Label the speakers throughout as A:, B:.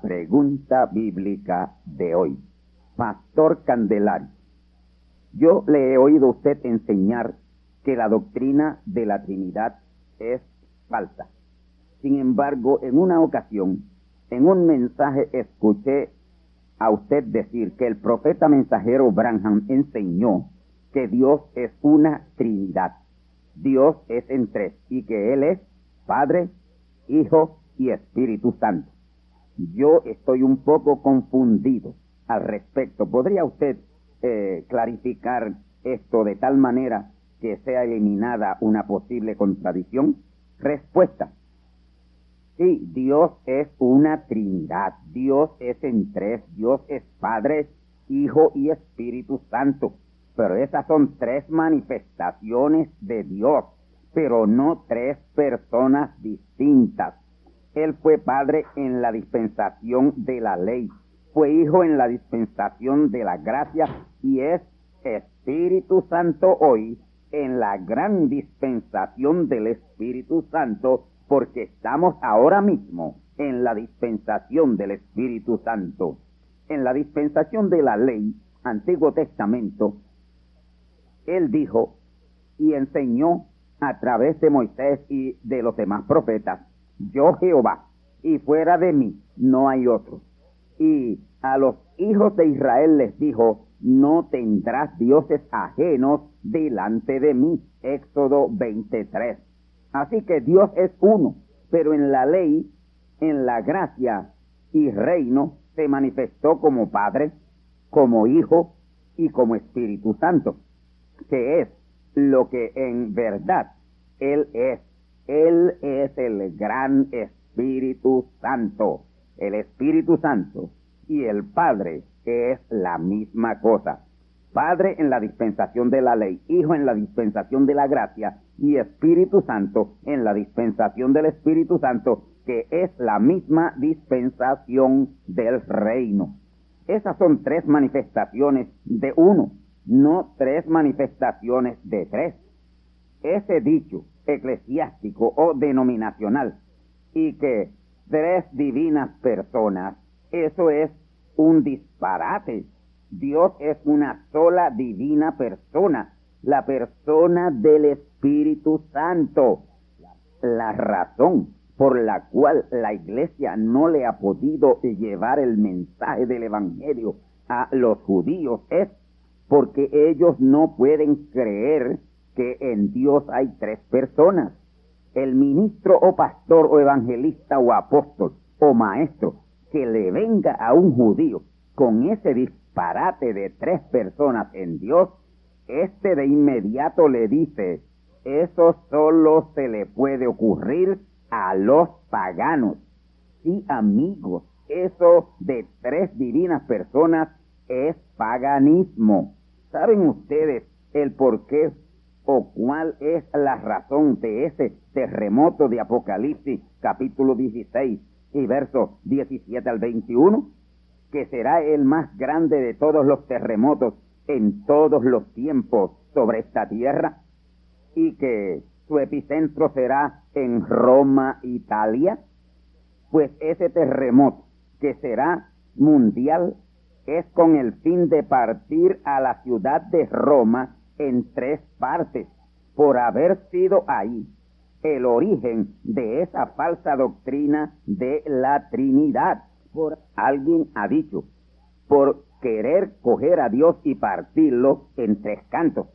A: Pregunta bíblica de hoy. Pastor Candelario, yo le he oído a usted enseñar que la doctrina de la Trinidad es falsa. Sin embargo, en una ocasión, en un mensaje, escuché a usted decir que el profeta mensajero Branham enseñó que Dios es una Trinidad. Dios es en tres y que Él es Padre, Hijo y Espíritu Santo yo estoy un poco confundido al respecto. ¿Podría usted eh, clarificar esto de tal manera que sea eliminada una posible contradicción? Respuesta. Sí, Dios es una Trinidad. Dios es en tres. Dios es Padre, Hijo y Espíritu Santo. Pero esas son tres manifestaciones de Dios, pero no tres personas distintas. Él fue padre en la dispensación de la ley, fue hijo en la dispensación de la gracia y es Espíritu Santo hoy en la gran dispensación del Espíritu Santo porque estamos ahora mismo en la dispensación del Espíritu Santo. En la dispensación de la ley, Antiguo Testamento, Él dijo y enseñó a través de Moisés y de los demás profetas yo Jehová, y fuera de mí no hay otro. Y a los hijos de Israel les dijo, no tendrás dioses ajenos delante de mí. Éxodo 23. Así que Dios es uno, pero en la ley, en la gracia y reino se manifestó como Padre, como Hijo y como Espíritu Santo, que es lo que en verdad Él es él es el gran Espíritu Santo. El Espíritu Santo y el Padre es la misma cosa. Padre en la dispensación de la ley, Hijo en la dispensación de la gracia y Espíritu Santo en la dispensación del Espíritu Santo, que es la misma dispensación del reino. Esas son tres manifestaciones de uno, no tres manifestaciones de tres. Ese dicho eclesiástico o denominacional y que tres divinas personas, eso es un disparate. Dios es una sola divina persona, la persona del Espíritu Santo. La razón por la cual la iglesia no le ha podido llevar el mensaje del Evangelio a los judíos es porque ellos no pueden creer que en Dios hay tres personas. El ministro o pastor o evangelista o apóstol o maestro que le venga a un judío con ese disparate de tres personas en Dios, este de inmediato le dice, Eso solo se le puede ocurrir a los paganos. Sí, amigos, eso de tres divinas personas es paganismo. ¿Saben ustedes el por qué cuál es la razón de ese terremoto de Apocalipsis capítulo 16 y versos 17 al 21? Que será el más grande de todos los terremotos en todos los tiempos sobre esta tierra y que su epicentro será en Roma, Italia. Pues ese terremoto que será mundial es con el fin de partir a la ciudad de Roma en tres partes, por haber sido ahí el origen de esa falsa doctrina de la Trinidad. Por alguien ha dicho, por querer coger a Dios y partirlo en tres cantos.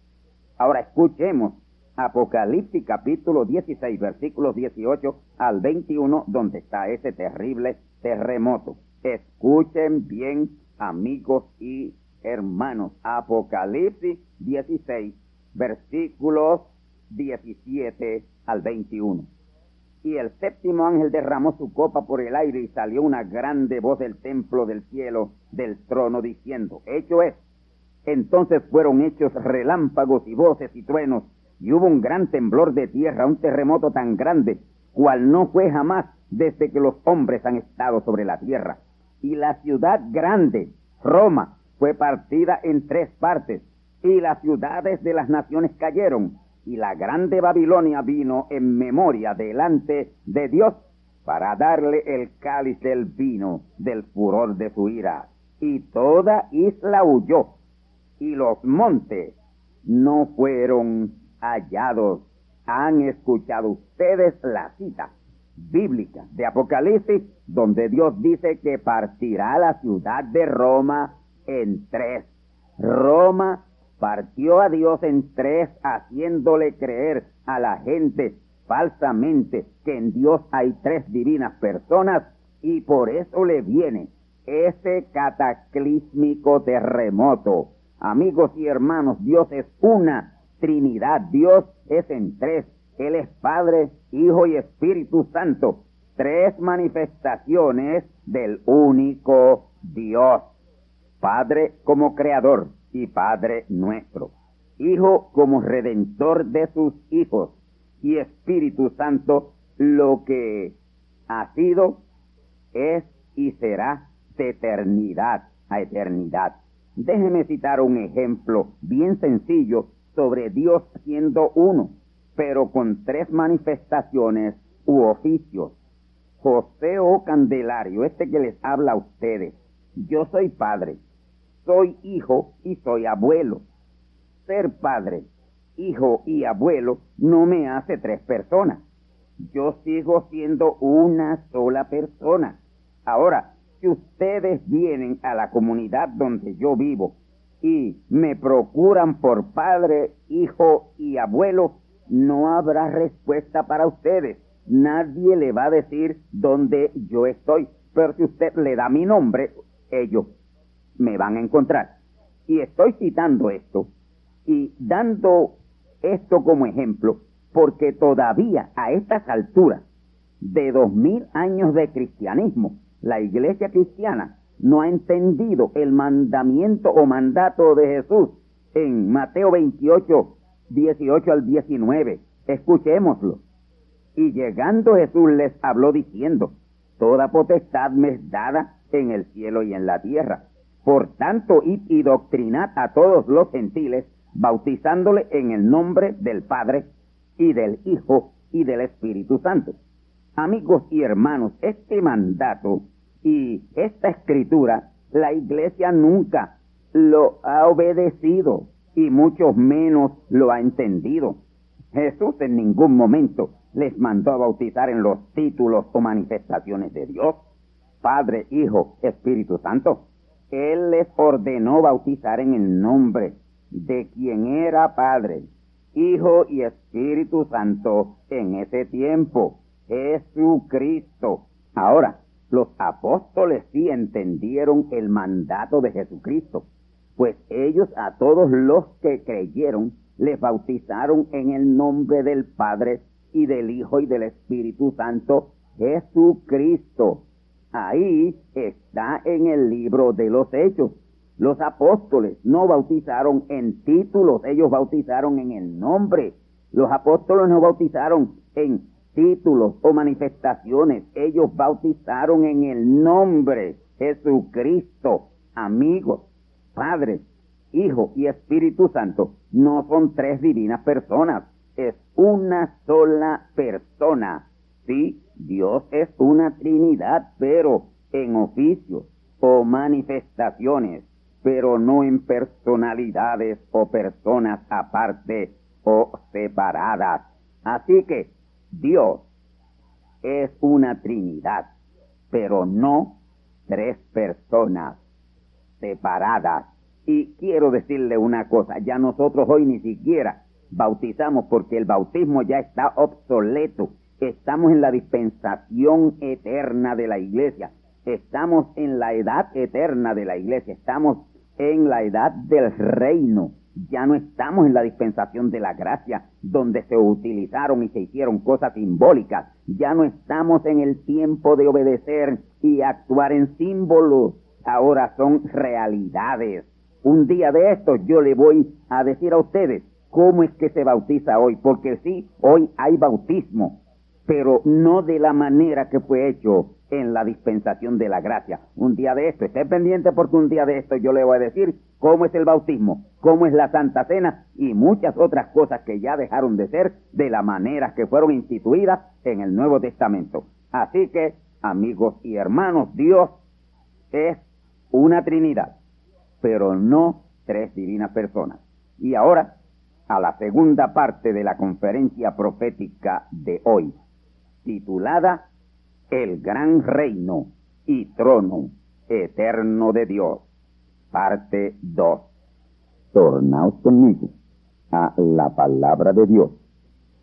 A: Ahora escuchemos Apocalipsis capítulo 16, versículos 18 al 21, donde está ese terrible terremoto. Escuchen bien, amigos y hermanos. Apocalipsis 16, versículos 17 al 21. Y el séptimo ángel derramó su copa por el aire y salió una grande voz del templo del cielo, del trono, diciendo, hecho es. Entonces fueron hechos relámpagos y voces y truenos, y hubo un gran temblor de tierra, un terremoto tan grande, cual no fue jamás desde que los hombres han estado sobre la tierra. Y la ciudad grande, Roma, fue partida en tres partes, y las ciudades de las naciones cayeron, y la grande Babilonia vino en memoria delante de Dios para darle el cáliz del vino del furor de su ira. Y toda isla huyó, y los montes no fueron hallados. Han escuchado ustedes la cita bíblica de Apocalipsis, donde Dios dice que partirá la ciudad de Roma en tres. Roma partió a Dios en tres, haciéndole creer a la gente falsamente que en Dios hay tres divinas personas y por eso le viene ese cataclísmico terremoto. Amigos y hermanos, Dios es una Trinidad, Dios es en tres. Él es Padre, Hijo y Espíritu Santo. Tres manifestaciones del único Dios. Padre como creador, y Padre nuestro, Hijo como redentor de sus hijos y Espíritu Santo lo que ha sido, es y será de eternidad a eternidad. Déjeme citar un ejemplo bien sencillo sobre Dios siendo uno, pero con tres manifestaciones u oficios. José O Candelario, este que les habla a ustedes, yo soy padre, soy hijo y soy abuelo. Ser padre, hijo y abuelo no me hace tres personas. Yo sigo siendo una sola persona. Ahora, si ustedes vienen a la comunidad donde yo vivo y me procuran por padre, hijo y abuelo, no habrá respuesta para ustedes. Nadie le va a decir dónde yo estoy. Pero si usted le da mi nombre, ellos me van a encontrar. Y estoy citando esto y dando esto como ejemplo porque todavía a estas alturas de dos mil años de cristianismo, la iglesia cristiana no ha entendido el mandamiento o mandato de Jesús en Mateo 28, 18 al 19. Escuchémoslo. Y llegando Jesús les habló diciendo, Toda potestad me es dada en el cielo y en la tierra. Por tanto, id y doctrinad a todos los gentiles, bautizándole en el nombre del Padre y del Hijo y del Espíritu Santo. Amigos y hermanos, este mandato y esta escritura, la iglesia nunca lo ha obedecido y mucho menos lo ha entendido. Jesús en ningún momento les mandó a bautizar en los títulos o manifestaciones de Dios, Padre, Hijo, Espíritu Santo. Él les ordenó bautizar en el nombre de quien era Padre, Hijo y Espíritu Santo en ese tiempo, Jesucristo. Ahora, los apóstoles sí entendieron el mandato de Jesucristo, pues ellos a todos los que creyeron les bautizaron en el nombre del Padre y del Hijo y del Espíritu Santo, Jesucristo. Ahí está en el libro de los Hechos. Los apóstoles no bautizaron en títulos, ellos bautizaron en el nombre. Los apóstoles no bautizaron en títulos o manifestaciones, ellos bautizaron en el nombre Jesucristo. Amigos, Padre, Hijo y Espíritu Santo no son tres divinas personas, es una sola persona. Sí, Dios es una Trinidad, pero en oficios o manifestaciones pero no en personalidades o personas aparte o separadas. Así que Dios es una Trinidad, pero no tres personas separadas. Y quiero decirle una cosa, ya nosotros hoy ni siquiera bautizamos porque el bautismo ya está obsoleto. Estamos en la dispensación eterna de la iglesia. Estamos en la edad eterna de la iglesia. Estamos en la edad del reino. Ya no estamos en la dispensación de la gracia, donde se utilizaron y se hicieron cosas simbólicas. Ya no estamos en el tiempo de obedecer y actuar en símbolos. Ahora son realidades. Un día de esto yo le voy a decir a ustedes cómo es que se bautiza hoy, porque sí, hoy hay bautismo, pero no de la manera que fue hecho en la dispensación de la gracia. Un día de esto, esté pendiente porque un día de esto yo le voy a decir cómo es el bautismo, cómo es la Santa Cena y muchas otras cosas que ya dejaron de ser de la manera que fueron instituidas en el Nuevo Testamento. Así que, amigos y hermanos, Dios es una Trinidad, pero no tres divinas personas. Y ahora, a la segunda parte de la conferencia profética de hoy, titulada el gran reino y trono eterno de Dios. Parte 2. Tornaos conmigo a la palabra de Dios.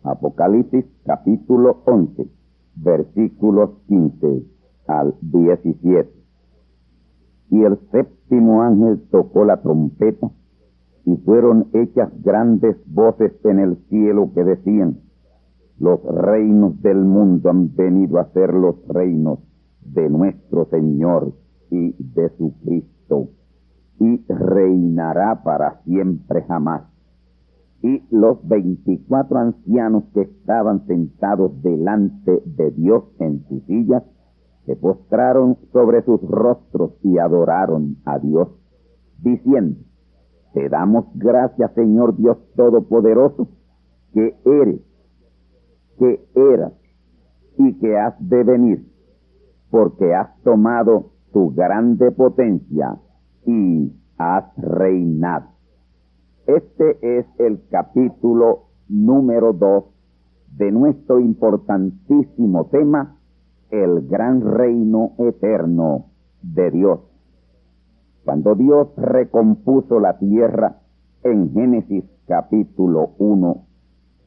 A: Apocalipsis capítulo 11, versículos 15 al 17. Y el séptimo ángel tocó la trompeta y fueron hechas grandes voces en el cielo que decían, los reinos del mundo han venido a ser los reinos de nuestro Señor y de su Cristo, y reinará para siempre jamás. Y los veinticuatro ancianos que estaban sentados delante de Dios en sus sillas, se postraron sobre sus rostros y adoraron a Dios, diciendo, Te damos gracias, Señor Dios Todopoderoso, que eres que eras y que has de venir, porque has tomado tu grande potencia y has reinado. Este es el capítulo número dos de nuestro importantísimo tema, el gran reino eterno de Dios. Cuando Dios recompuso la tierra en Génesis capítulo 1,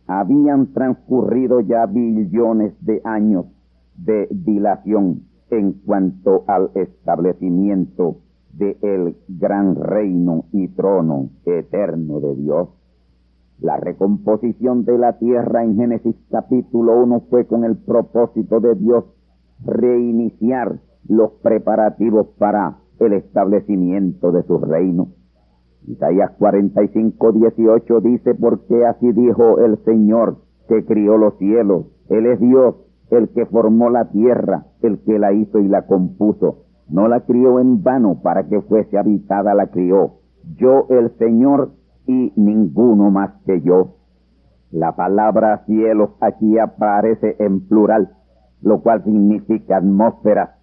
A: habían transcurrido ya billones de años de dilación en cuanto al establecimiento del el gran reino y trono eterno de Dios. La recomposición de la tierra en Génesis capítulo 1 fue con el propósito de Dios reiniciar los preparativos para el establecimiento de su reino. Isaías 45, 18 dice, porque así dijo el Señor que crió los cielos. Él es Dios, el que formó la tierra, el que la hizo y la compuso. No la crió en vano para que fuese habitada, la crió. Yo el Señor y ninguno más que yo. La palabra cielos aquí aparece en plural, lo cual significa atmósfera,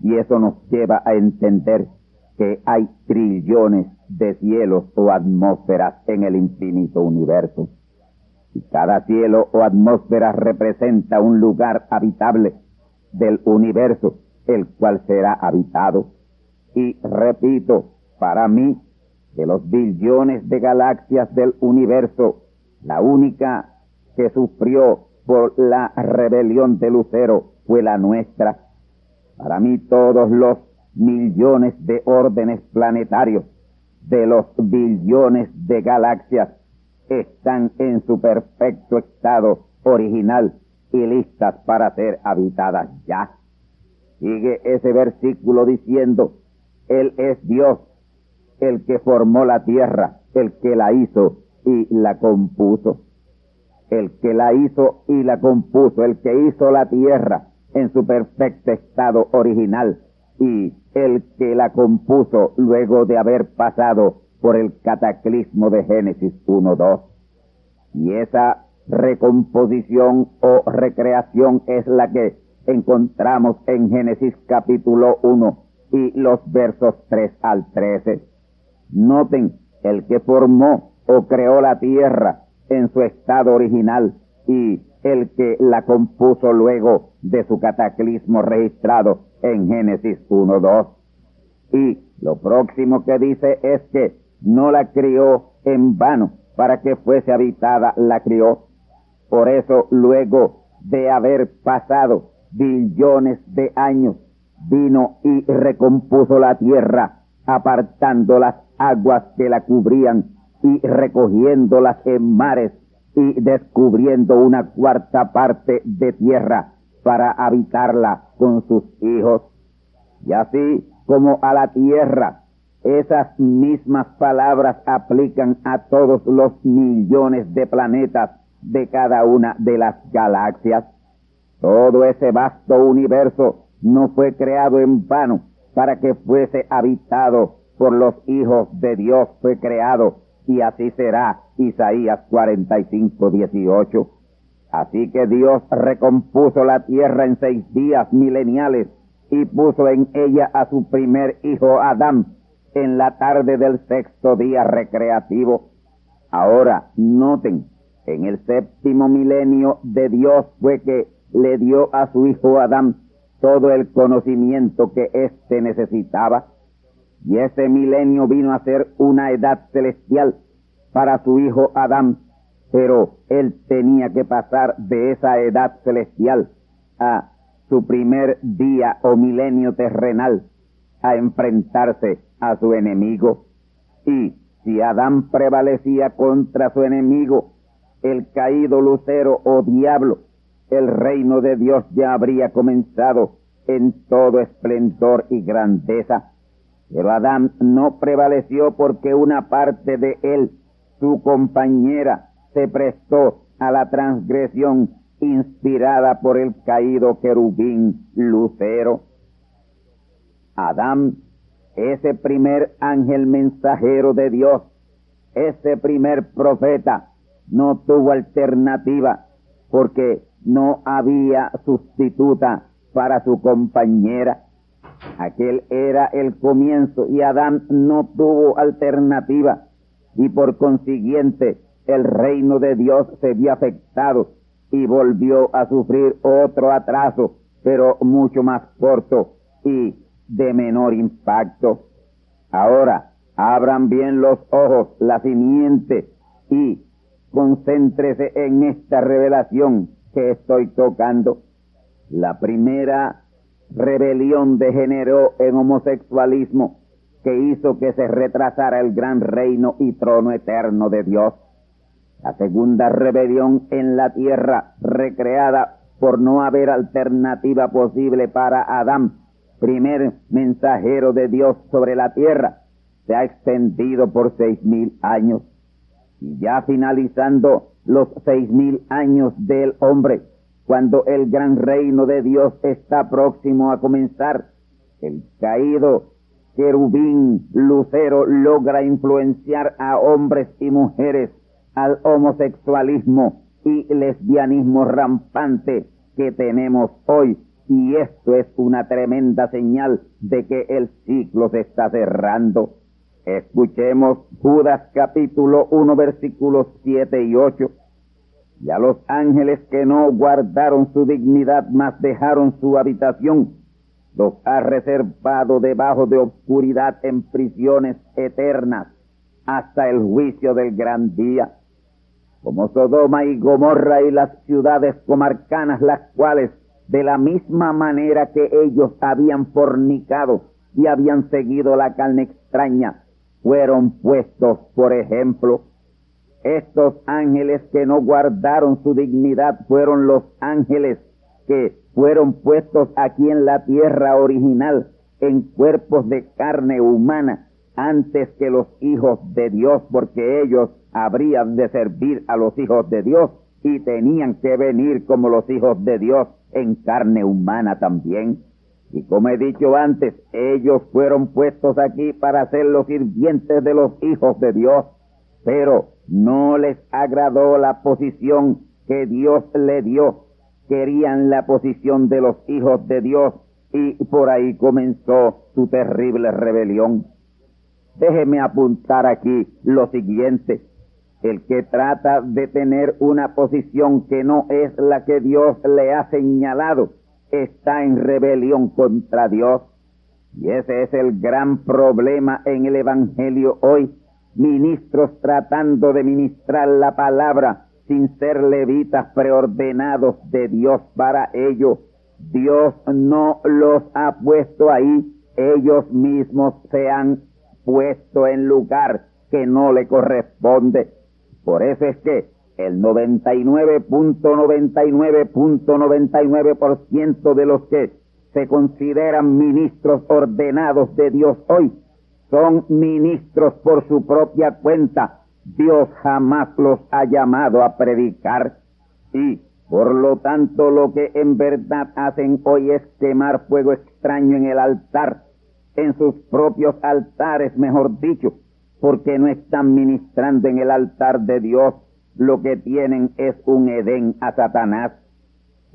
A: y eso nos lleva a entender que hay trillones de cielos o atmósferas en el infinito universo. Y cada cielo o atmósfera representa un lugar habitable del universo, el cual será habitado. Y repito, para mí, de los billones de galaxias del universo, la única que sufrió por la rebelión de Lucero fue la nuestra. Para mí todos los millones de órdenes planetarios de los billones de galaxias están en su perfecto estado original y listas para ser habitadas ya. Sigue ese versículo diciendo, Él es Dios, el que formó la tierra, el que la hizo y la compuso. El que la hizo y la compuso, el que hizo la tierra en su perfecto estado original y el que la compuso luego de haber pasado por el cataclismo de Génesis 1.2. Y esa recomposición o recreación es la que encontramos en Génesis capítulo 1 y los versos 3 al 13. Noten, el que formó o creó la tierra en su estado original y el que la compuso luego de su cataclismo registrado en Génesis 1.2. Y lo próximo que dice es que no la crió en vano para que fuese habitada, la crió. Por eso luego de haber pasado billones de años, vino y recompuso la tierra, apartando las aguas que la cubrían y recogiéndolas en mares y descubriendo una cuarta parte de tierra para habitarla con sus hijos. Y así como a la tierra, esas mismas palabras aplican a todos los millones de planetas de cada una de las galaxias. Todo ese vasto universo no fue creado en vano para que fuese habitado por los hijos de Dios, fue creado y así será Isaías 45, 18. Así que Dios recompuso la tierra en seis días mileniales y puso en ella a su primer hijo Adán en la tarde del sexto día recreativo. Ahora, noten, en el séptimo milenio de Dios fue que le dio a su hijo Adán todo el conocimiento que éste necesitaba. Y ese milenio vino a ser una edad celestial para su hijo Adán, pero él tenía que pasar de esa edad celestial a su primer día o milenio terrenal, a enfrentarse a su enemigo. Y si Adán prevalecía contra su enemigo, el caído lucero o diablo, el reino de Dios ya habría comenzado en todo esplendor y grandeza. Pero Adán no prevaleció porque una parte de él, su compañera, se prestó a la transgresión inspirada por el caído querubín Lucero. Adán, ese primer ángel mensajero de Dios, ese primer profeta, no tuvo alternativa porque no había sustituta para su compañera. Aquel era el comienzo y Adán no tuvo alternativa y por consiguiente el reino de Dios se vio afectado y volvió a sufrir otro atraso, pero mucho más corto y de menor impacto. Ahora, abran bien los ojos, la simiente, y concéntrese en esta revelación que estoy tocando. La primera rebelión degeneró en homosexualismo que hizo que se retrasara el gran reino y trono eterno de Dios. La segunda rebelión en la tierra, recreada por no haber alternativa posible para Adán, primer mensajero de Dios sobre la tierra, se ha extendido por seis mil años. Y ya finalizando los seis mil años del hombre, cuando el gran reino de Dios está próximo a comenzar, el caído querubín lucero logra influenciar a hombres y mujeres al homosexualismo y lesbianismo rampante que tenemos hoy. Y esto es una tremenda señal de que el ciclo se está cerrando. Escuchemos Judas capítulo 1 versículos 7 y 8. Y a los ángeles que no guardaron su dignidad, mas dejaron su habitación, los ha reservado debajo de obscuridad en prisiones eternas hasta el juicio del gran día como Sodoma y Gomorra y las ciudades comarcanas, las cuales, de la misma manera que ellos habían fornicado y habían seguido la carne extraña, fueron puestos por ejemplo. Estos ángeles que no guardaron su dignidad fueron los ángeles que fueron puestos aquí en la tierra original en cuerpos de carne humana antes que los hijos de Dios, porque ellos habrían de servir a los hijos de Dios y tenían que venir como los hijos de Dios en carne humana también. Y como he dicho antes, ellos fueron puestos aquí para ser los sirvientes de los hijos de Dios, pero no les agradó la posición que Dios le dio. Querían la posición de los hijos de Dios y por ahí comenzó su terrible rebelión. Déjeme apuntar aquí lo siguiente. El que trata de tener una posición que no es la que Dios le ha señalado, está en rebelión contra Dios. Y ese es el gran problema en el Evangelio hoy. Ministros tratando de ministrar la palabra sin ser levitas preordenados de Dios para ello. Dios no los ha puesto ahí, ellos mismos se han puesto en lugar que no le corresponde. Por eso es que el 99.99.99% de los que se consideran ministros ordenados de Dios hoy son ministros por su propia cuenta. Dios jamás los ha llamado a predicar y por lo tanto lo que en verdad hacen hoy es quemar fuego extraño en el altar, en sus propios altares, mejor dicho, porque no están ministrando en el altar de Dios, lo que tienen es un Edén a Satanás.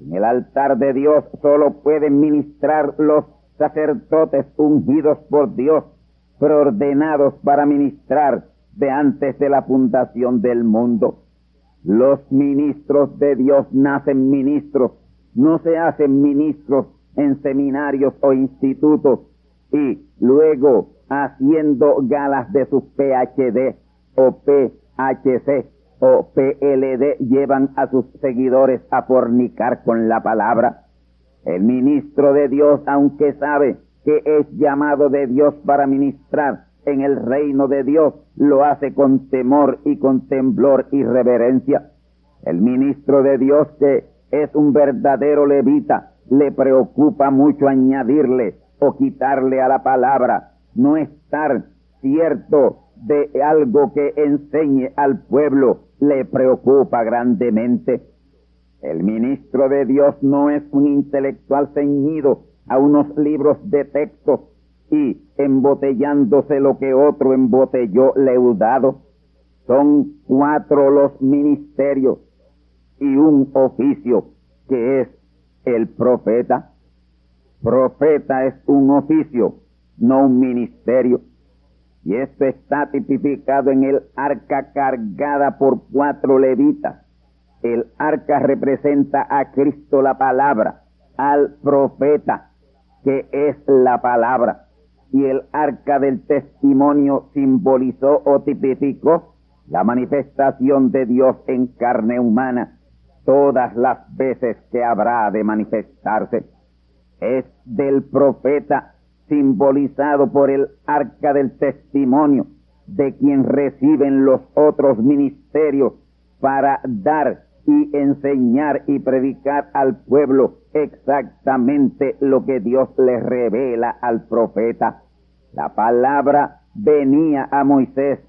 A: En el altar de Dios solo pueden ministrar los sacerdotes ungidos por Dios, preordenados para ministrar de antes de la fundación del mundo. Los ministros de Dios nacen ministros, no se hacen ministros en seminarios o institutos y luego haciendo galas de sus PhD o PHC o PLD llevan a sus seguidores a fornicar con la palabra. El ministro de Dios, aunque sabe que es llamado de Dios para ministrar en el reino de Dios, lo hace con temor y con temblor y reverencia. El ministro de Dios que es un verdadero levita, le preocupa mucho añadirle o quitarle a la palabra no estar cierto de algo que enseñe al pueblo le preocupa grandemente. El ministro de Dios no es un intelectual ceñido a unos libros de texto y embotellándose lo que otro embotelló leudado. Son cuatro los ministerios y un oficio que es el profeta. Profeta es un oficio no un ministerio. Y esto está tipificado en el arca cargada por cuatro levitas. El arca representa a Cristo la palabra, al profeta, que es la palabra. Y el arca del testimonio simbolizó o tipificó la manifestación de Dios en carne humana todas las veces que habrá de manifestarse. Es del profeta simbolizado por el arca del testimonio, de quien reciben los otros ministerios para dar y enseñar y predicar al pueblo exactamente lo que Dios le revela al profeta. La palabra venía a Moisés,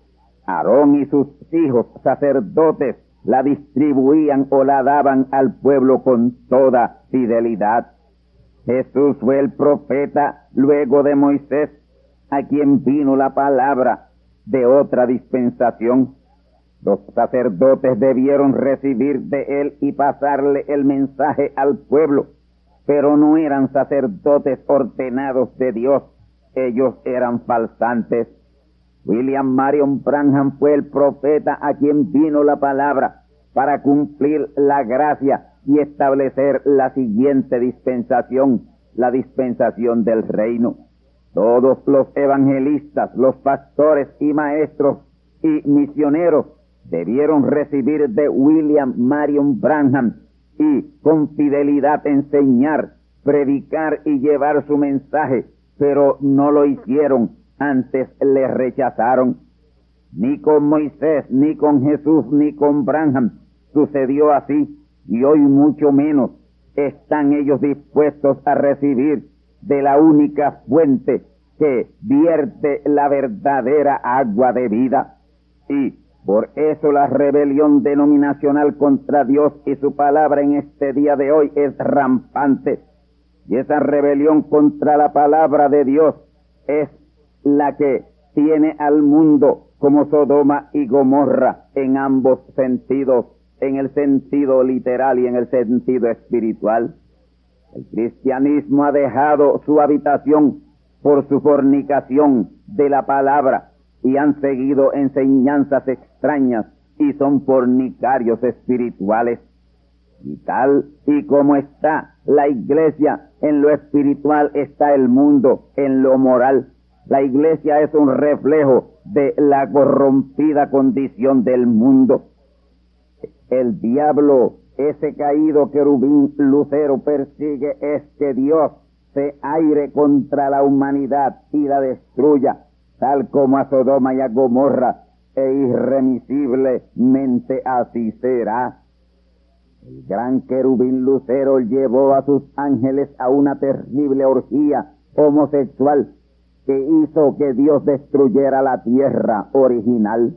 A: Aarón y sus hijos sacerdotes la distribuían o la daban al pueblo con toda fidelidad. Jesús fue el profeta luego de Moisés, a quien vino la palabra de otra dispensación. Los sacerdotes debieron recibir de él y pasarle el mensaje al pueblo, pero no eran sacerdotes ordenados de Dios, ellos eran falsantes. William Marion Branham fue el profeta a quien vino la palabra para cumplir la gracia y establecer la siguiente dispensación, la dispensación del reino. Todos los evangelistas, los pastores y maestros y misioneros debieron recibir de William Marion Branham y con fidelidad enseñar, predicar y llevar su mensaje, pero no lo hicieron, antes le rechazaron. Ni con Moisés, ni con Jesús, ni con Branham sucedió así, y hoy mucho menos están ellos dispuestos a recibir de la única fuente que vierte la verdadera agua de vida. Y por eso la rebelión denominacional contra Dios y su palabra en este día de hoy es rampante. Y esa rebelión contra la palabra de Dios es la que tiene al mundo como Sodoma y Gomorra en ambos sentidos, en el sentido literal y en el sentido espiritual. El cristianismo ha dejado su habitación por su fornicación de la palabra y han seguido enseñanzas extrañas y son fornicarios espirituales. Y tal y como está la iglesia en lo espiritual, está el mundo en lo moral. La iglesia es un reflejo de la corrompida condición del mundo. El diablo, ese caído querubín lucero, persigue es que Dios se aire contra la humanidad y la destruya, tal como a Sodoma y a Gomorra, e irremisiblemente así será. El gran querubín lucero llevó a sus ángeles a una terrible orgía homosexual que hizo que Dios destruyera la tierra original.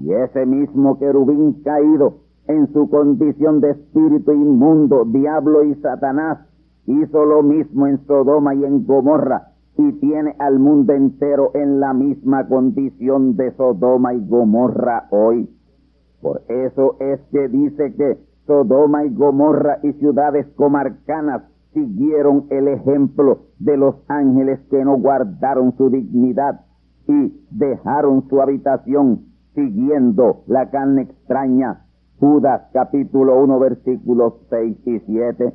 A: Y ese mismo querubín caído en su condición de espíritu inmundo, diablo y Satanás, hizo lo mismo en Sodoma y en Gomorra y tiene al mundo entero en la misma condición de Sodoma y Gomorra hoy. Por eso es que dice que Sodoma y Gomorra y ciudades comarcanas siguieron el ejemplo de los ángeles que no guardaron su dignidad y dejaron su habitación siguiendo la carne extraña. Judas capítulo 1 versículos 6 y 7.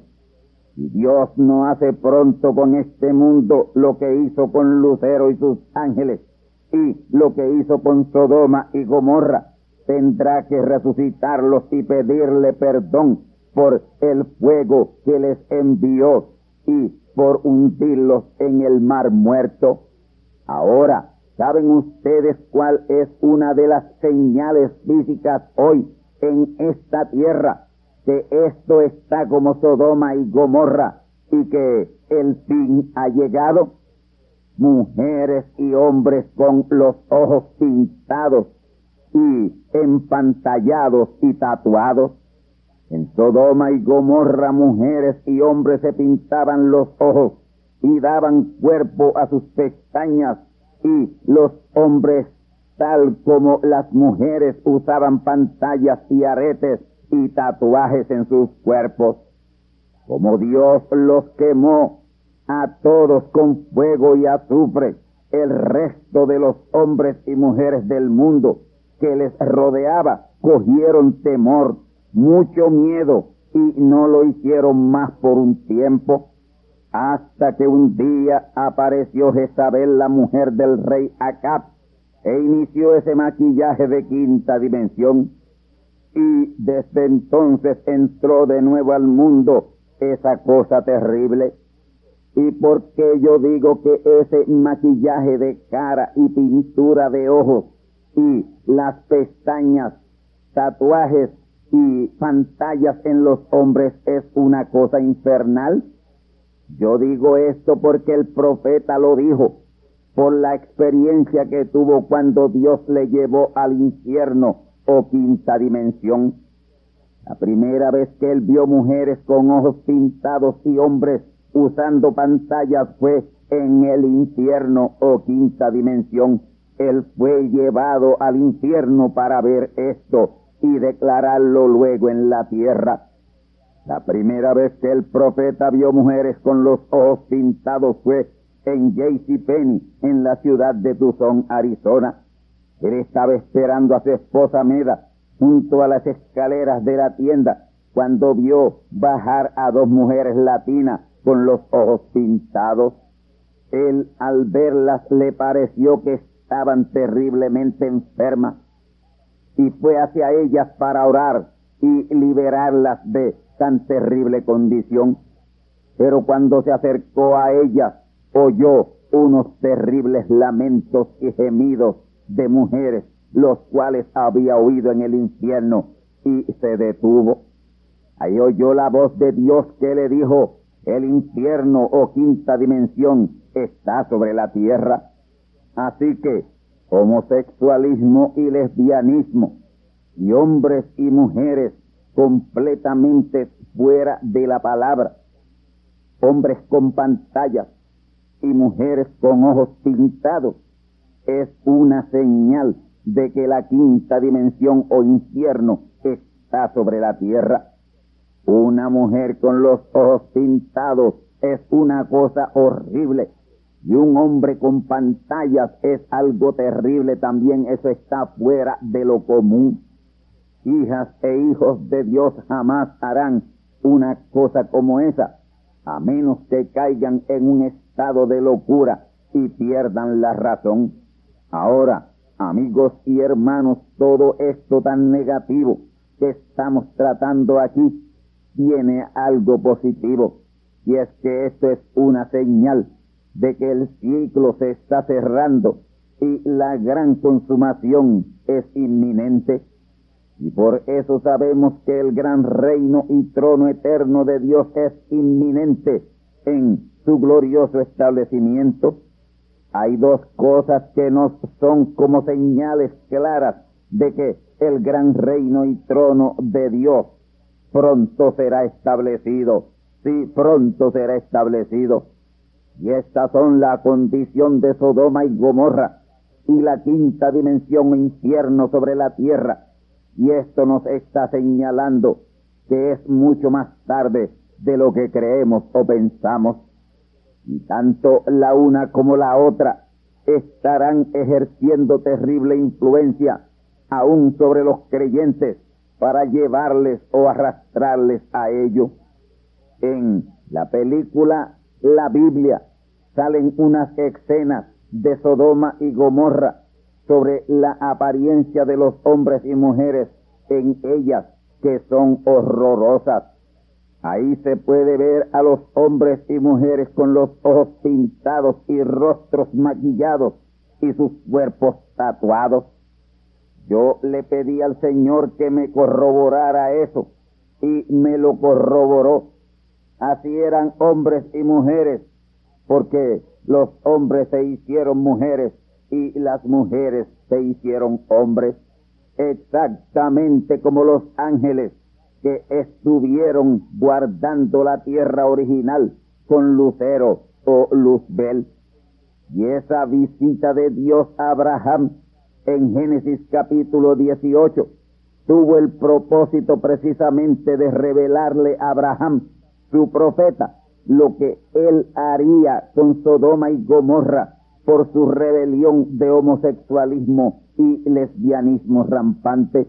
A: Y Dios no hace pronto con este mundo lo que hizo con Lucero y sus ángeles y lo que hizo con Sodoma y Gomorra. Tendrá que resucitarlos y pedirle perdón por el fuego que les envió y por hundirlos en el mar muerto. Ahora, ¿saben ustedes cuál es una de las señales físicas hoy en esta tierra? Que esto está como Sodoma y Gomorra y que el fin ha llegado. Mujeres y hombres con los ojos pintados y empantallados y tatuados en Sodoma y Gomorra mujeres y hombres se pintaban los ojos y daban cuerpo a sus pestañas y los hombres tal como las mujeres usaban pantallas y aretes y tatuajes en sus cuerpos. Como Dios los quemó a todos con fuego y azufre, el resto de los hombres y mujeres del mundo que les rodeaba cogieron temor mucho miedo y no lo hicieron más por un tiempo, hasta que un día apareció Jezabel, la mujer del rey Acab, e inició ese maquillaje de quinta dimensión, y desde entonces entró de nuevo al mundo esa cosa terrible. ¿Y por qué yo digo que ese maquillaje de cara y pintura de ojos y las pestañas, tatuajes y pantallas en los hombres es una cosa infernal? Yo digo esto porque el profeta lo dijo por la experiencia que tuvo cuando Dios le llevó al infierno o quinta dimensión. La primera vez que él vio mujeres con ojos pintados y hombres usando pantallas fue en el infierno o quinta dimensión. Él fue llevado al infierno para ver esto y declararlo luego en la tierra. La primera vez que el profeta vio mujeres con los ojos pintados fue en Penny, en la ciudad de Tucson, Arizona. Él estaba esperando a su esposa Meda junto a las escaleras de la tienda cuando vio bajar a dos mujeres latinas con los ojos pintados. Él al verlas le pareció que estaban terriblemente enfermas y fue hacia ellas para orar y liberarlas de tan terrible condición. Pero cuando se acercó a ellas, oyó unos terribles lamentos y gemidos de mujeres los cuales había oído en el infierno, y se detuvo. Ahí oyó la voz de Dios que le dijo, el infierno o quinta dimensión está sobre la tierra. Así que homosexualismo y lesbianismo y hombres y mujeres completamente fuera de la palabra, hombres con pantallas y mujeres con ojos pintados, es una señal de que la quinta dimensión o infierno está sobre la tierra. Una mujer con los ojos pintados es una cosa horrible. Y un hombre con pantallas es algo terrible también. Eso está fuera de lo común. Hijas e hijos de Dios jamás harán una cosa como esa, a menos que caigan en un estado de locura y pierdan la razón. Ahora, amigos y hermanos, todo esto tan negativo que estamos tratando aquí tiene algo positivo, y es que esto es una señal de que el ciclo se está cerrando y la gran consumación es inminente. Y por eso sabemos que el gran reino y trono eterno de Dios es inminente en su glorioso establecimiento. Hay dos cosas que nos son como señales claras de que el gran reino y trono de Dios pronto será establecido. Sí, pronto será establecido. Y estas son la condición de Sodoma y Gomorra y la quinta dimensión infierno sobre la tierra. Y esto nos está señalando que es mucho más tarde de lo que creemos o pensamos. Y tanto la una como la otra estarán ejerciendo terrible influencia aún sobre los creyentes para llevarles o arrastrarles a ello. En la película La Biblia salen unas escenas de Sodoma y Gomorra sobre la apariencia de los hombres y mujeres en ellas que son horrorosas. Ahí se puede ver a los hombres y mujeres con los ojos pintados y rostros maquillados y sus cuerpos tatuados. Yo le pedí al Señor que me corroborara eso y me lo corroboró. Así eran hombres y mujeres, porque los hombres se hicieron mujeres y las mujeres se hicieron hombres, exactamente como los ángeles que estuvieron guardando la tierra original con lucero o luzbel. Y esa visita de Dios a Abraham en Génesis capítulo 18 tuvo el propósito precisamente de revelarle a Abraham, su profeta, lo que él haría con Sodoma y Gomorra por su rebelión de homosexualismo y lesbianismo rampante.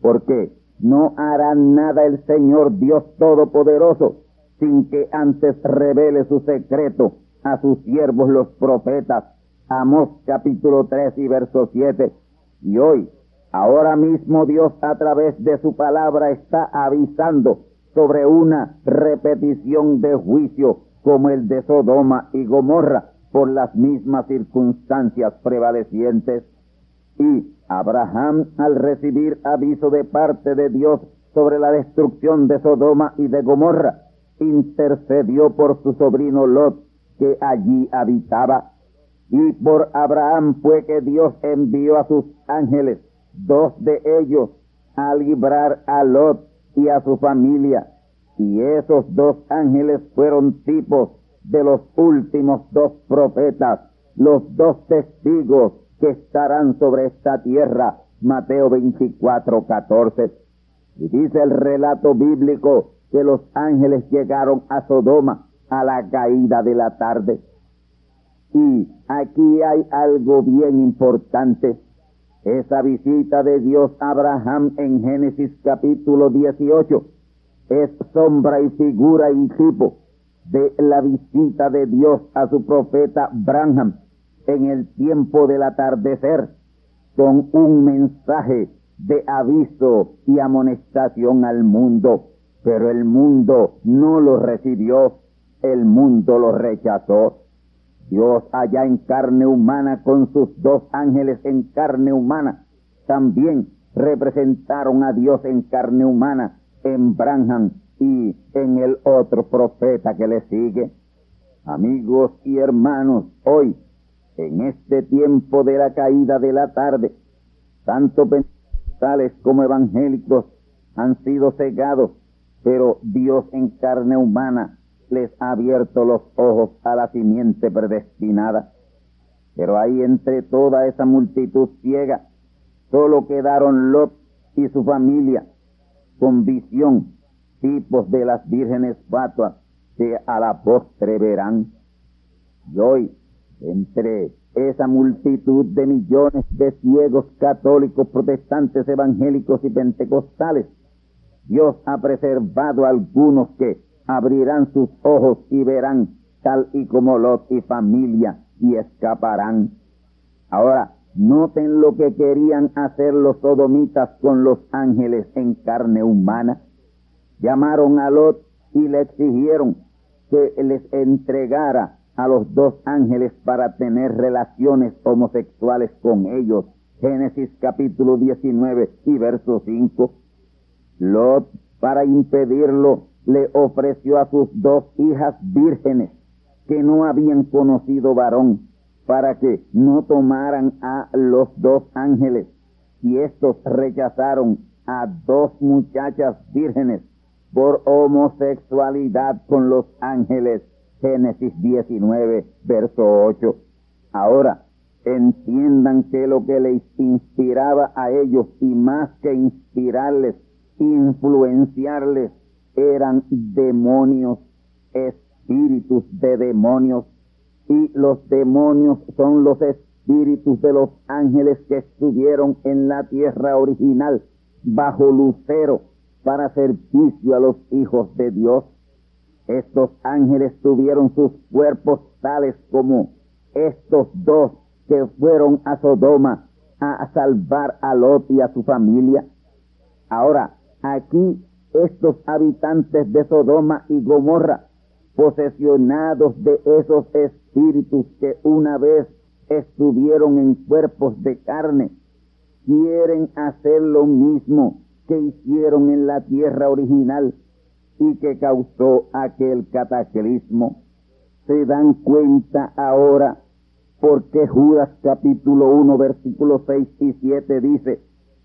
A: Porque no hará nada el Señor Dios Todopoderoso sin que antes revele su secreto a sus siervos los profetas Amós capítulo 3 y verso 7. Y hoy, ahora mismo Dios a través de su palabra está avisando sobre una repetición de juicio como el de Sodoma y Gomorra por las mismas circunstancias prevalecientes. Y Abraham, al recibir aviso de parte de Dios sobre la destrucción de Sodoma y de Gomorra, intercedió por su sobrino Lot, que allí habitaba y por Abraham fue que Dios envió a sus ángeles, dos de ellos, a librar a Lot y a su familia. Y esos dos ángeles fueron tipos de los últimos dos profetas, los dos testigos que estarán sobre esta tierra. Mateo 24, 14. Y dice el relato bíblico que los ángeles llegaron a Sodoma a la caída de la tarde. Y aquí hay algo bien importante. Esa visita de Dios a Abraham en Génesis capítulo 18 es sombra y figura y tipo de la visita de Dios a su profeta Abraham en el tiempo del atardecer con un mensaje de aviso y amonestación al mundo. Pero el mundo no lo recibió, el mundo lo rechazó. Dios allá en carne humana con sus dos ángeles en carne humana también representaron a Dios en carne humana en Branham y en el otro profeta que le sigue. Amigos y hermanos, hoy, en este tiempo de la caída de la tarde, tanto pentecostales como evangélicos han sido cegados, pero Dios en carne humana les ha abierto los ojos a la simiente predestinada. Pero ahí entre toda esa multitud ciega, solo quedaron Lot y su familia con visión, tipos de las vírgenes fatuas que a la postre verán. Y hoy, entre esa multitud de millones de ciegos católicos, protestantes, evangélicos y pentecostales, Dios ha preservado a algunos que abrirán sus ojos y verán tal y como Lot y familia y escaparán. Ahora, noten lo que querían hacer los sodomitas con los ángeles en carne humana. Llamaron a Lot y le exigieron que les entregara a los dos ángeles para tener relaciones homosexuales con ellos. Génesis capítulo 19 y verso 5. Lot, para impedirlo, le ofreció a sus dos hijas vírgenes que no habían conocido varón para que no tomaran a los dos ángeles. Y estos rechazaron a dos muchachas vírgenes por homosexualidad con los ángeles. Génesis 19, verso 8. Ahora, entiendan que lo que les inspiraba a ellos y más que inspirarles, influenciarles, eran demonios, espíritus de demonios. Y los demonios son los espíritus de los ángeles que estuvieron en la tierra original bajo Lucero para servicio a los hijos de Dios. Estos ángeles tuvieron sus cuerpos tales como estos dos que fueron a Sodoma a salvar a Lot y a su familia. Ahora, aquí estos habitantes de Sodoma y Gomorra, posesionados de esos espíritus que una vez estuvieron en cuerpos de carne, quieren hacer lo mismo que hicieron en la tierra original y que causó aquel cataclismo. Se dan cuenta ahora porque Judas capítulo 1 versículos 6 y 7 dice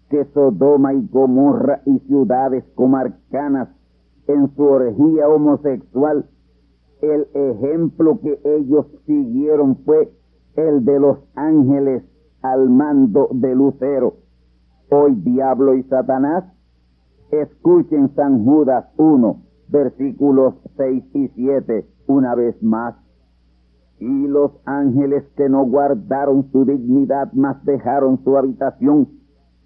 A: que Sodoma y Gomorra y ciudades comarcanas en su orgía homosexual, el ejemplo que ellos siguieron fue el de los ángeles al mando de Lucero. Hoy diablo y Satanás, escuchen San Judas 1, versículos 6 y 7 una vez más. Y los ángeles que no guardaron su dignidad, mas dejaron su habitación,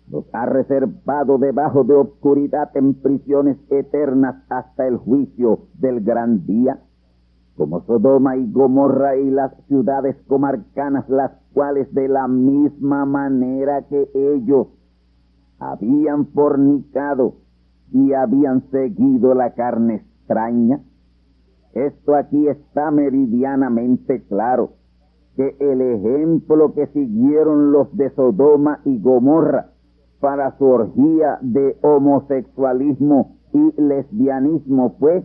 A: los ha reservado debajo de obscuridad en prisiones eternas hasta el juicio del gran día, como Sodoma y Gomorra y las ciudades comarcanas, las cuales de la misma manera que ellos habían fornicado y habían seguido la carne extraña. Esto aquí está meridianamente claro, que el ejemplo que siguieron los de Sodoma y Gomorra para su orgía de homosexualismo y lesbianismo fue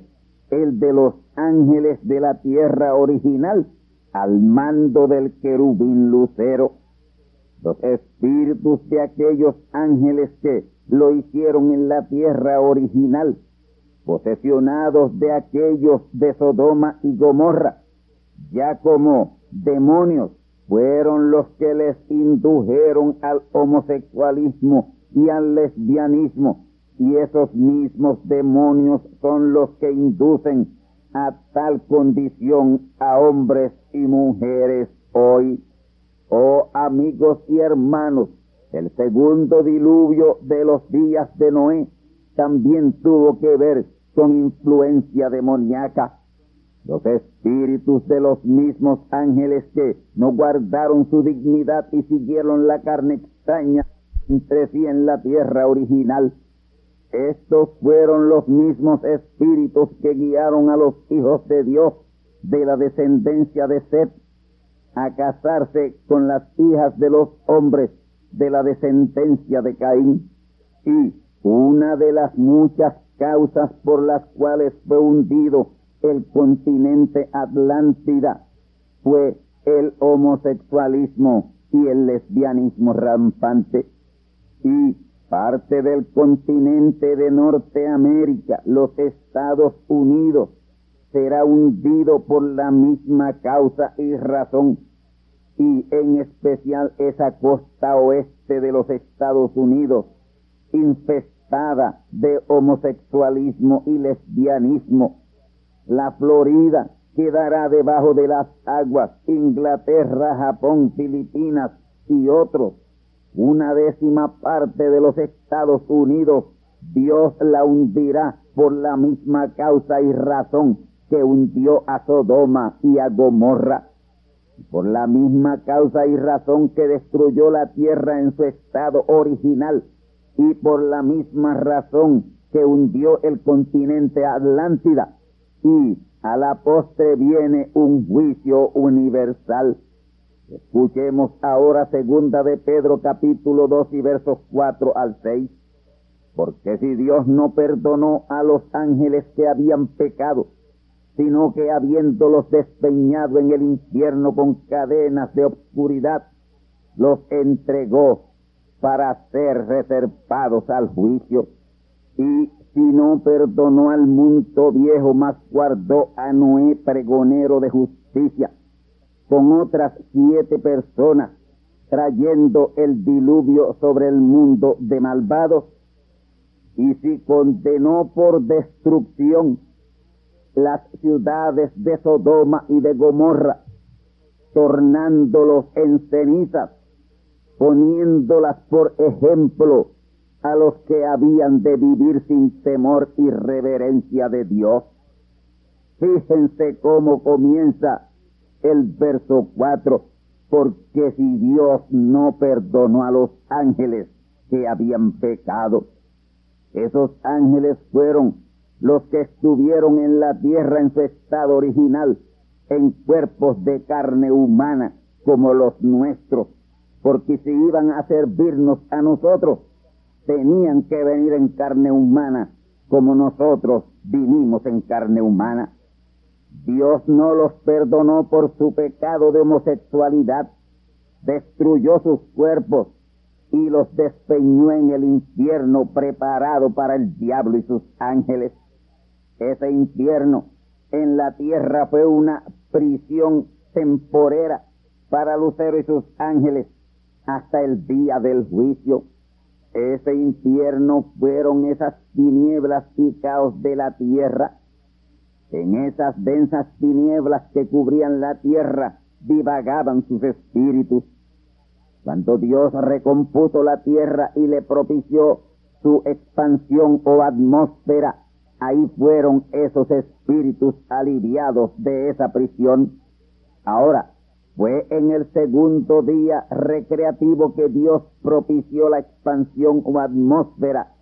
A: el de los ángeles de la tierra original al mando del querubín lucero. Los espíritus de aquellos ángeles que lo hicieron en la tierra original, posesionados de aquellos de Sodoma y Gomorra, ya como demonios, fueron los que les indujeron al homosexualismo y al lesbianismo, y esos mismos demonios son los que inducen a tal condición a hombres y mujeres hoy. Oh amigos y hermanos, el segundo diluvio de los días de Noé también tuvo que ver con influencia demoníaca. Los espíritus de los mismos ángeles que no guardaron su dignidad y siguieron la carne extraña entre sí en la tierra original. Estos fueron los mismos espíritus que guiaron a los hijos de Dios de la descendencia de Seth a casarse con las hijas de los hombres de la descendencia de Caín. Y una de las muchas causas por las cuales fue hundido el continente Atlántida fue el homosexualismo y el lesbianismo rampante. Y parte del continente de Norteamérica, los Estados Unidos, será hundido por la misma causa y razón, y en especial esa costa oeste de los Estados Unidos, infestada de homosexualismo y lesbianismo. La Florida quedará debajo de las aguas, Inglaterra, Japón, Filipinas y otros. Una décima parte de los Estados Unidos, Dios la hundirá por la misma causa y razón que hundió a Sodoma y a Gomorra, por la misma causa y razón que destruyó la tierra en su estado original, y por la misma razón que hundió el continente Atlántida, y a la postre viene un juicio universal. Escuchemos ahora segunda de Pedro capítulo 2 y versos 4 al 6. Porque si Dios no perdonó a los ángeles que habían pecado, sino que habiéndolos despeñado en el infierno con cadenas de obscuridad, los entregó para ser reservados al juicio. Y si no perdonó al mundo viejo, más guardó a Noé, pregonero de justicia, con otras siete personas, trayendo el diluvio sobre el mundo de malvados, y si condenó por destrucción las ciudades de Sodoma y de Gomorra, tornándolos en cenizas, poniéndolas por ejemplo a los que habían de vivir sin temor y reverencia de Dios. Fíjense cómo comienza el verso 4, porque si Dios no perdonó a los ángeles que habían pecado, esos ángeles fueron los que estuvieron en la tierra en su estado original, en cuerpos de carne humana como los nuestros, porque si iban a servirnos a nosotros, tenían que venir en carne humana como nosotros vinimos en carne humana. Dios no los perdonó por su pecado de homosexualidad, destruyó sus cuerpos y los despeñó en el infierno preparado para el diablo y sus ángeles. Ese infierno en la tierra fue una prisión temporera para Lucero y sus ángeles hasta el día del juicio. Ese infierno fueron esas tinieblas y caos de la tierra. En esas densas tinieblas que cubrían la tierra divagaban sus espíritus. Cuando Dios recompuso la tierra y le propició su expansión o atmósfera, ahí fueron esos espíritus aliviados de esa prisión. Ahora, fue en el segundo día recreativo que Dios propició la expansión o atmósfera.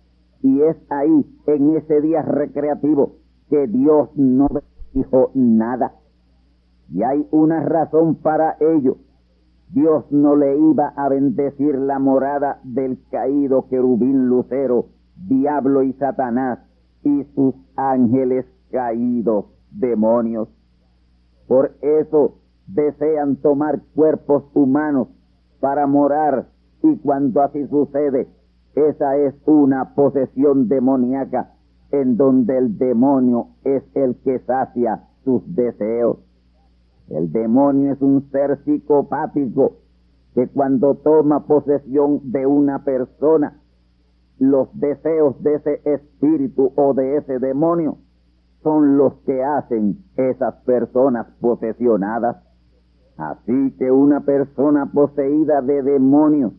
A: Y es ahí, en ese día recreativo, que Dios no dijo nada. Y hay una razón para ello. Dios no le iba a bendecir la morada del caído querubín lucero, diablo y Satanás, y sus ángeles caídos, demonios. Por eso desean tomar cuerpos humanos para morar y cuando así sucede, esa es una posesión demoníaca en donde el demonio es el que sacia sus deseos. El demonio es un ser psicopático que cuando toma posesión de una persona, los deseos de ese espíritu o de ese demonio son los que hacen esas personas posesionadas. Así que una persona poseída de demonios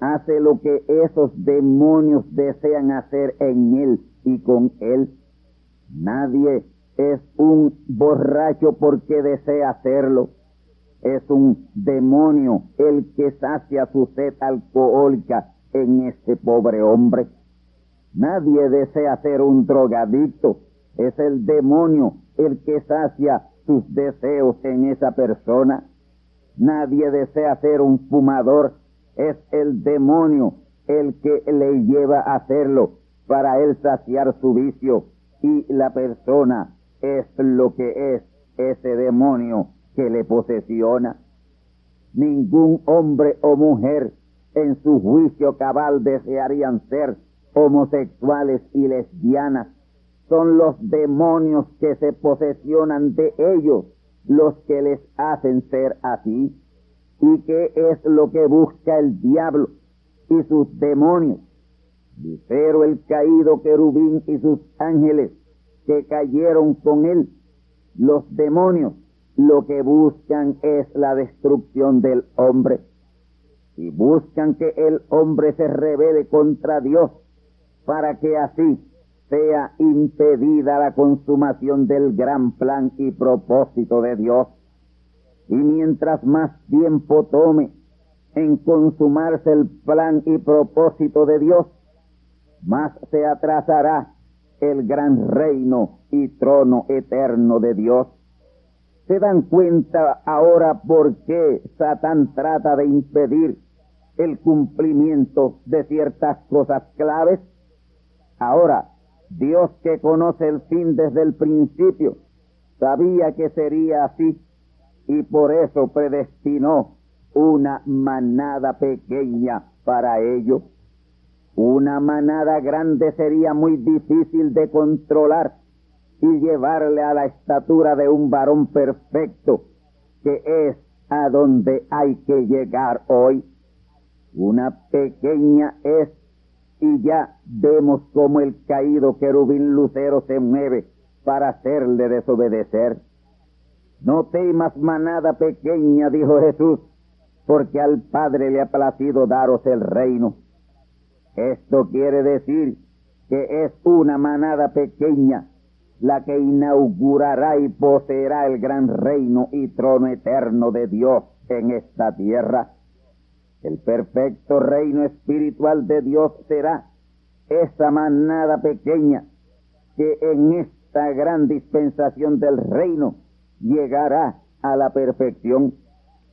A: hace lo que esos demonios desean hacer en él y con él. Nadie es un borracho porque desea hacerlo. Es un demonio el que sacia su sed alcohólica en este pobre hombre. Nadie desea ser un drogadicto. Es el demonio el que sacia sus deseos en esa persona. Nadie desea ser un fumador. es el demonio el que le lleva a hacerlo para él saciar su vicio y la persona es lo que es ese demonio que le posesiona. Ningún hombre o mujer en su juicio cabal desearían ser homosexuales y lesbianas. Son los demonios que se posesionan de ellos los que les hacen ser así. ¿Y qué es lo que busca el diablo y sus demonios? Lucero el caído querubín y sus ángeles que cayeron con él, los demonios, lo que buscan es la destrucción del hombre y buscan que el hombre se revele contra Dios para que así sea impedida la consumación del gran plan y propósito de Dios. Y mientras más tiempo tome en consumarse el plan y propósito de Dios, más se atrasará el gran reino y trono eterno de Dios. ¿Se dan cuenta ahora por qué Satán trata de impedir el cumplimiento de ciertas cosas claves? Ahora, Dios que conoce el fin desde el principio, sabía que sería así y por eso predestinó una manada pequeña para ello. Una manada grande sería muy difícil de controlar y llevarle a la estatura de un varón perfecto, que es a donde hay que llegar hoy. Una pequeña es y ya vemos cómo el caído querubín lucero se mueve para hacerle desobedecer. No temas manada pequeña, dijo Jesús, porque al Padre le ha placido daros el reino. Esto quiere decir que es una manada pequeña la que inaugurará y poseerá el gran reino y trono eterno de Dios en esta tierra. El perfecto reino espiritual de Dios será esa manada pequeña que en esta gran dispensación del reino llegará a la perfección.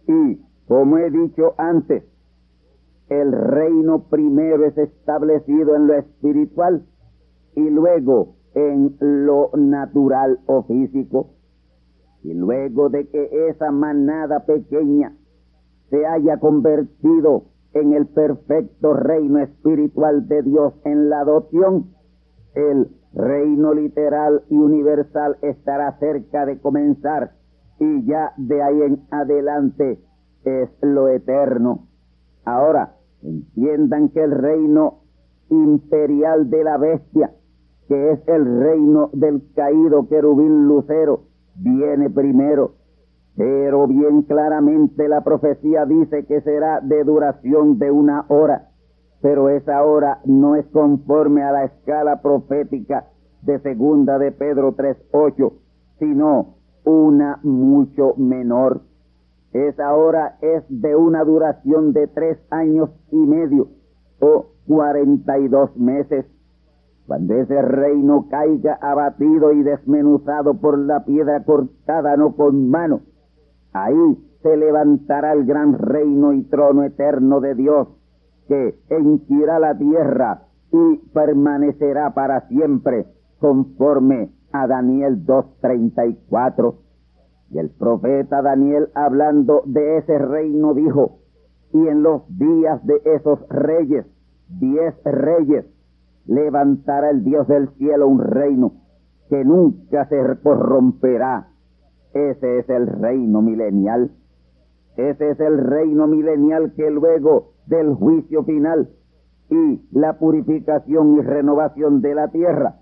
A: Y, como he dicho antes, el reino primero es establecido en lo espiritual y luego en lo natural o físico. Y luego de que esa manada pequeña se haya convertido en el perfecto reino espiritual de Dios en la adopción, el reino literal y universal estará cerca de comenzar y ya de ahí en adelante es lo eterno. Ahora, entiendan que el reino imperial de la bestia, que es el reino del caído querubín lucero, viene primero pero bien claramente la profecía dice que será de duración de una hora, pero esa hora no es conforme a la escala profética de segunda de Pedro 3.8, sino una mucho menor. Esa hora es de una duración de tres años y medio o cuarenta y dos meses. Cuando ese reino caiga abatido y desmenuzado por la piedra cortada no con mano, Ahí se levantará el gran reino y trono eterno de Dios, que henchirá la tierra y permanecerá para siempre, conforme a Daniel 2.34. Y el profeta Daniel, hablando de ese reino, dijo, y en los días de esos reyes, diez reyes, levantará el Dios del cielo un reino que nunca se corromperá ese es el reino milenial. Ese es el reino milenial que luego del juicio final y la purificación y renovación de la tierra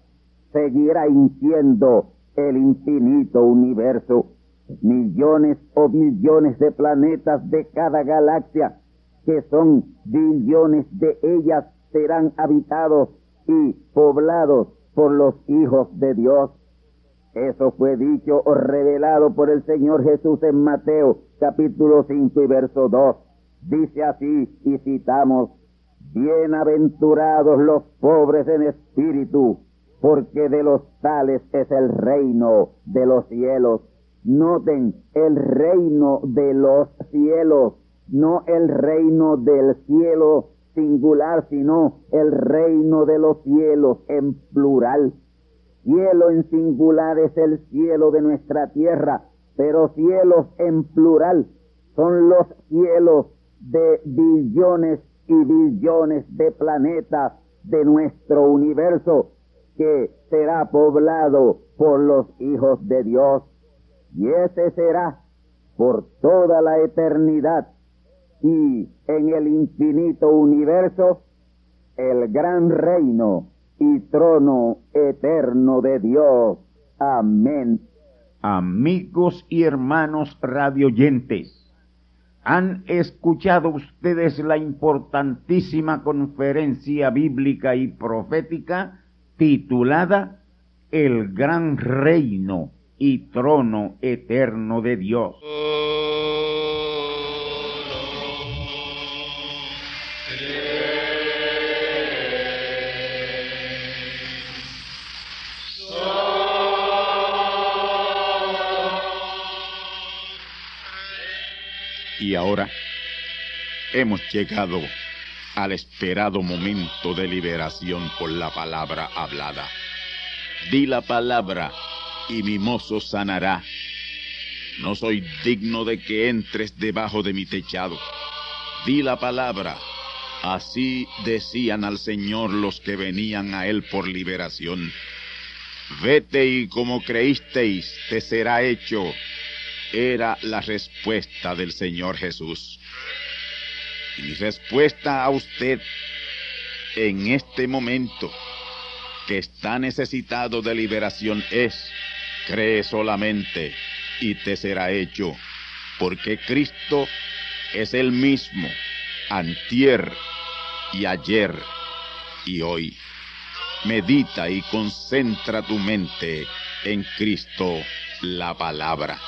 A: seguirá hinchiendo el infinito universo. Millones o billones de planetas de cada galaxia, que son billones de ellas, serán habitados y poblados por los hijos de Dios. Eso fue dicho o revelado por el Señor Jesús en Mateo capítulo 5 y verso 2. Dice así y citamos, Bienaventurados los pobres en espíritu, porque de los tales es el reino de los cielos. Noten, el reino de los cielos no el reino del cielo singular, sino el reino de los cielos en plural. Cielo en singular es el cielo de nuestra tierra, pero cielos en plural son los cielos de billones y billones de planetas de nuestro universo que será poblado por los hijos de Dios. Y ese será por toda la eternidad y en el infinito universo el gran reino y trono eterno de Dios. Amén.
B: Amigos y hermanos radioyentes, ¿han escuchado ustedes la importantísima conferencia bíblica y profética titulada El gran reino y trono eterno de Dios?
C: Y ahora hemos llegado al esperado momento de liberación por la palabra hablada. Di la palabra y mi mozo sanará. No soy digno de que entres debajo de mi techado. Di la palabra. Así decían al Señor los que venían a Él por liberación. Vete y como creísteis, te será hecho era la respuesta del Señor Jesús. Y mi respuesta a usted en este momento que está necesitado de liberación es, cree solamente y te será hecho, porque Cristo es el mismo, antier y ayer y hoy. Medita y concentra tu mente en Cristo la palabra.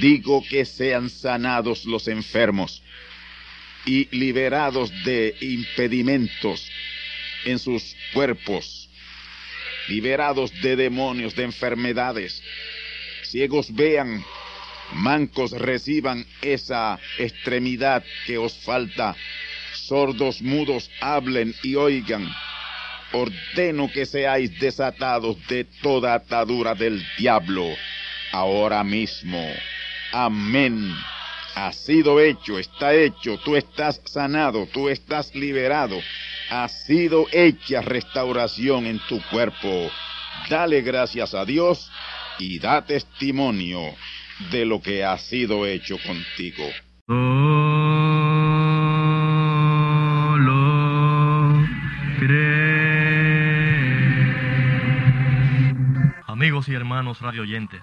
C: Digo que sean sanados los enfermos y liberados de impedimentos en sus cuerpos, liberados de demonios, de enfermedades. Ciegos vean, mancos reciban esa extremidad que os falta, sordos mudos hablen y oigan. Ordeno que seáis desatados de toda atadura del diablo ahora mismo. Amén. Ha sido hecho, está hecho, tú estás sanado, tú estás liberado. Ha sido hecha restauración en tu cuerpo. Dale gracias a Dios y da testimonio de lo que ha sido hecho contigo.
D: Amigos y hermanos radioyentes,